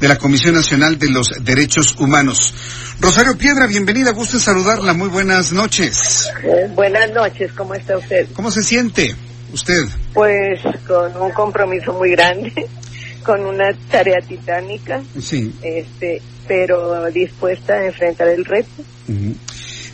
De la Comisión Nacional de los Derechos Humanos. Rosario Piedra, bienvenida, gusto en saludarla, muy buenas noches. Eh, buenas noches, ¿cómo está usted? ¿Cómo se siente usted? Pues con un compromiso muy grande, con una tarea titánica, Sí. este, pero dispuesta a enfrentar el reto.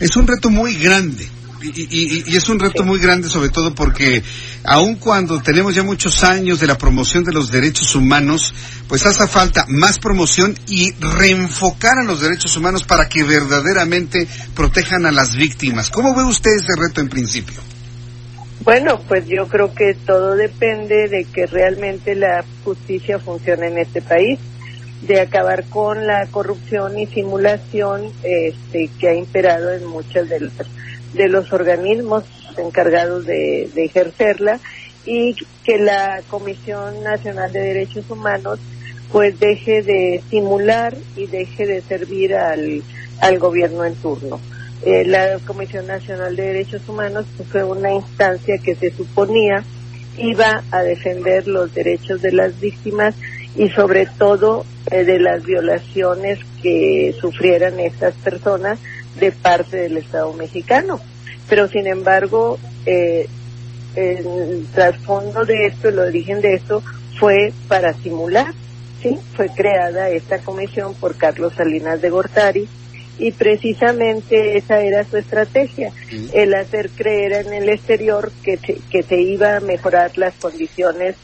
Es un reto muy grande. Y, y- y es un reto muy grande sobre todo porque aun cuando tenemos ya muchos años de la promoción de los derechos humanos, pues hace falta más promoción y reenfocar a los derechos humanos para que verdaderamente protejan a las víctimas. ¿Cómo ve usted ese reto en principio? Bueno, pues yo creo que todo depende de que realmente la justicia funcione en este país, de acabar con la corrupción y simulación este, que ha imperado en muchos de los, de los organismos encargados de, ejercerla y que la Comisión Nacional de Derechos Humanos pues deje de simular y deje de servir al, al gobierno en turno. Eh, la Comisión Nacional de Derechos Humanos pues, fue una instancia que se suponía iba a defender los derechos de las víctimas y sobre todo de las violaciones que sufrieran estas personas de parte del Estado mexicano. Pero sin embargo, eh, el trasfondo de esto, el origen de esto fue para simular, ¿sí? Fue creada esta comisión por Carlos Salinas de Gortari y precisamente esa era su estrategia, el hacer creer en el exterior que que se iba a mejorar las condiciones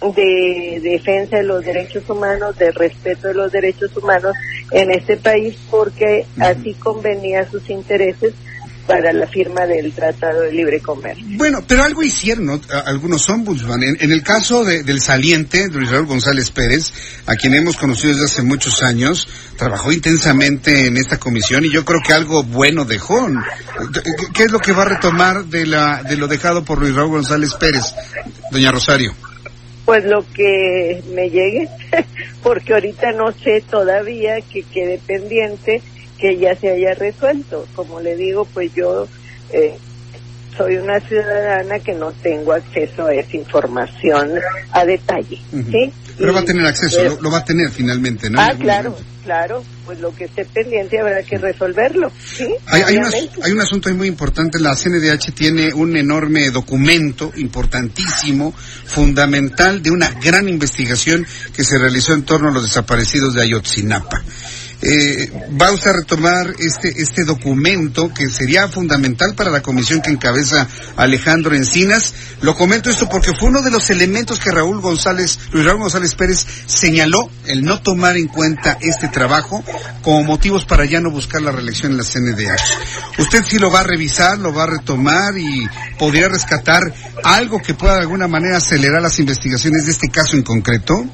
de defensa de los derechos humanos, de respeto de los derechos humanos en este país, porque así convenía a sus intereses para la firma del Tratado de Libre Comercio. Bueno, pero algo hicieron algunos ombudsman. En, en el caso de- del saliente, Luis Raúl González Pérez, a quien hemos conocido desde hace muchos años, trabajó intensamente en esta comisión y yo creo que algo bueno dejó. ¿Qué, qué es lo que va a retomar de, la, de lo dejado por Luis Raúl González Pérez, doña Rosario? Pues lo que me llegue, porque ahorita no sé todavía que quede pendiente que ya se haya resuelto. Como le digo, pues yo eh, soy una ciudadana que no tengo acceso a esa información a detalle. ¿sí? Pero va a tener acceso, eh, lo, lo va a tener finalmente, ¿no? Ah, claro, momento. Claro, pues lo que esté pendiente habrá que resolverlo, ¿sí? Hay, hay, hay un asunto muy importante. La CNDH tiene un enorme documento importantísimo, fundamental, de una gran investigación que se realizó en torno a los desaparecidos de Ayotzinapa. Eh, va usted a retomar este, este documento que sería fundamental para la comisión que encabeza Alejandro Encinas. Lo comento esto porque fue uno de los elementos que Raúl González, Luis Raúl González Pérez señaló el no tomar en cuenta este trabajo como motivos para ya no buscar la reelección en la CNDH. Usted sí lo va a revisar, lo va a retomar y podría rescatar algo que pueda de alguna manera acelerar las investigaciones de este caso en concreto.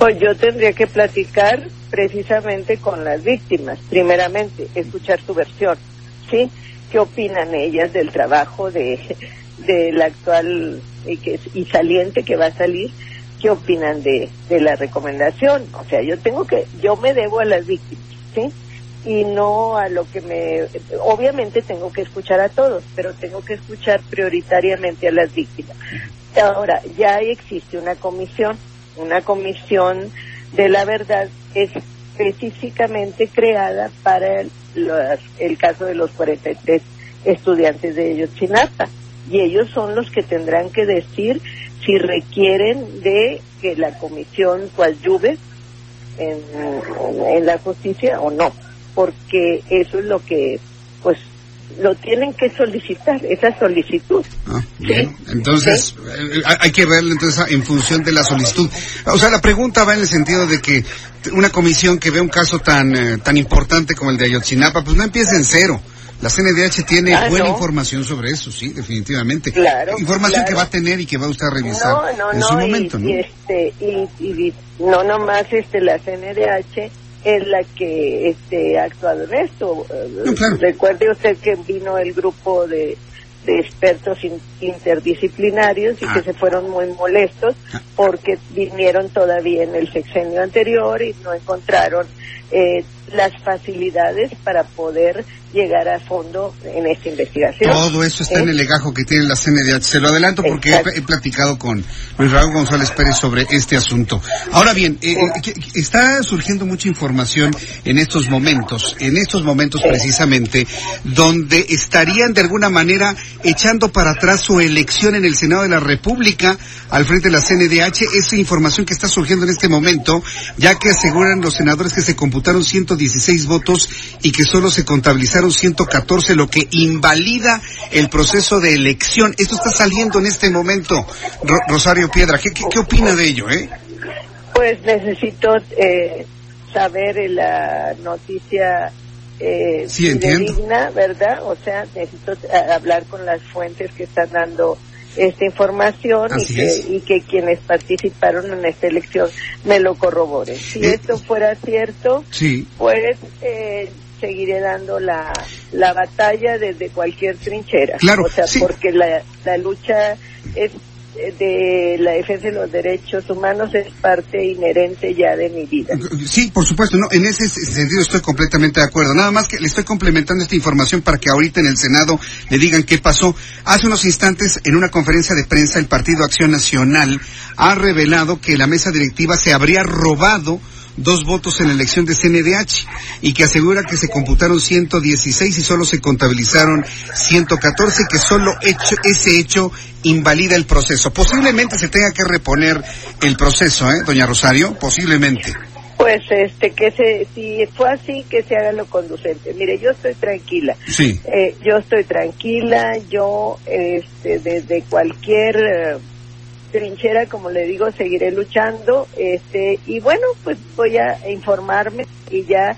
Pues yo tendría que platicar precisamente con las víctimas, primeramente, escuchar su versión, ¿sí? ¿Qué opinan ellas del trabajo de del actual y, que, y saliente que va a salir? ¿Qué opinan de, de la recomendación? O sea, yo tengo que, yo me debo a las víctimas, ¿sí? Y no a lo que me, obviamente tengo que escuchar a todos, pero tengo que escuchar prioritariamente a las víctimas. Ahora, ya existe una comisión, una comisión de la verdad específicamente creada para el, el caso de los 43 estudiantes de Ayotzinapa. Y ellos son los que tendrán que decir si requieren de que la comisión coadyuve en la justicia o no, porque eso es lo que, pues, lo tienen que solicitar, esa solicitud. Ah, bien. Entonces, eh, hay que verlo entonces en función de la solicitud. O sea, la pregunta va en el sentido de que una comisión que ve un caso tan eh, tan importante como el de Ayotzinapa, pues no empiece en cero. La CNDH tiene ah, buena información sobre eso, sí, definitivamente. Claro. Información que va a tener y que va a usted a revisar en su momento, ¿no? Y, este, y, no nomás este, la CNDH es la que este, ha actuado en esto. Recuerde usted que vino el grupo de de expertos interdisciplinarios y que ah. se fueron muy molestos ah. porque vinieron todavía en el sexenio anterior y no encontraron eh, las facilidades para poder llegar a fondo en esta investigación. Todo eso está en el legajo que tiene la CNDH. Se lo adelanto porque he, platicado con Luis Raúl González Pérez sobre este asunto. Ahora bien, eh, eh, está surgiendo mucha información en estos momentos, en estos momentos precisamente, donde estarían de alguna manera echando para atrás su elección en el Senado de la República al frente de la CNDH. Esa información que está surgiendo en este momento, ya que aseguran los senadores que se computaron 116 votos y que solo se contabilizaron 114, lo que invalida el proceso de elección. Esto está saliendo en este momento, Rosario Piedra. ¿Qué, qué, opina de ello? Eh? Pues necesito eh, saber la noticia eh, digna, ¿verdad? O sea, necesito eh, hablar con las fuentes que están dando esta información y que, y que, quienes participaron en esta elección me lo corroboren. Si eh, esto fuera cierto, pues eh, seguiré dando la, la batalla desde cualquier trinchera. Claro, o sea, porque la, la lucha es de la defensa de los derechos humanos es parte inherente ya de mi vida. Sí, por supuesto, no, en ese sentido estoy completamente de acuerdo. Nada más que le estoy complementando esta información para que ahorita en el Senado le digan qué pasó. Hace unos instantes, en una conferencia de prensa, el Partido Acción Nacional ha revelado que la mesa directiva se habría robado dos votos en la elección de CNDH y que asegura que se computaron 116 y solo se contabilizaron 114, que solo hecho, ese hecho invalida el proceso. Posiblemente se tenga que reponer el proceso, ¿eh, doña Rosario? Posiblemente. Pues este que se si fue así que se haga lo conducente. Mire, yo estoy tranquila. Sí. Eh, yo estoy tranquila. Yo este desde cualquier eh, trinchera, como le digo, seguiré luchando. Este, y bueno, pues voy a informarme y ya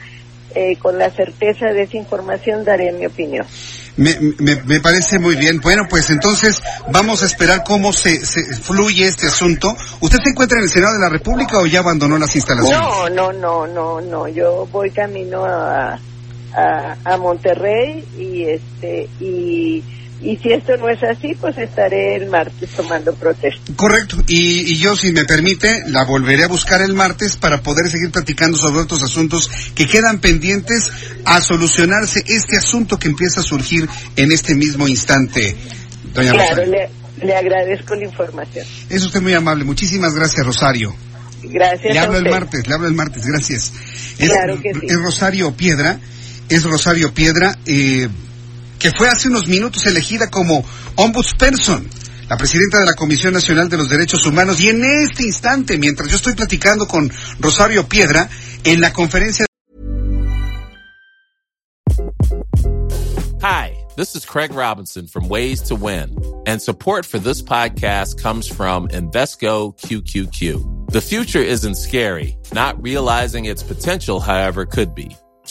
eh, con la certeza de esa información daré mi opinión. Me, me, parece muy bien. Bueno, pues entonces vamos a esperar cómo se, se, fluye este asunto. ¿Usted se encuentra en el Senado de la República o ya abandonó las instalaciones? No, no, no, no, no. Yo voy camino a, a, a Monterrey y este y y si esto no es así, pues estaré el martes tomando protesta. Correcto. Y, yo, si me permite, la volveré a buscar el martes para poder seguir platicando sobre otros asuntos que quedan pendientes a solucionarse este asunto que empieza a surgir en este mismo instante. Doña claro, le, agradezco la información. Es usted muy amable. Muchísimas gracias, Rosario. Gracias. Le hablo el martes, le hablo el martes, gracias. claro que sí. Es Rosario Piedra, es Rosario Piedra. Eh, que fue hace unos minutos elegida como ombudsperson, la presidenta de la Comisión Nacional de los Derechos Humanos. Y en este instante, mientras yo estoy platicando con Rosario Piedra, en la conferencia. Hi, this is Craig Robinson from Ways to Win, and support for this podcast comes from Invesco QQQ. The future isn't scary, not realizing its potential, however, could be.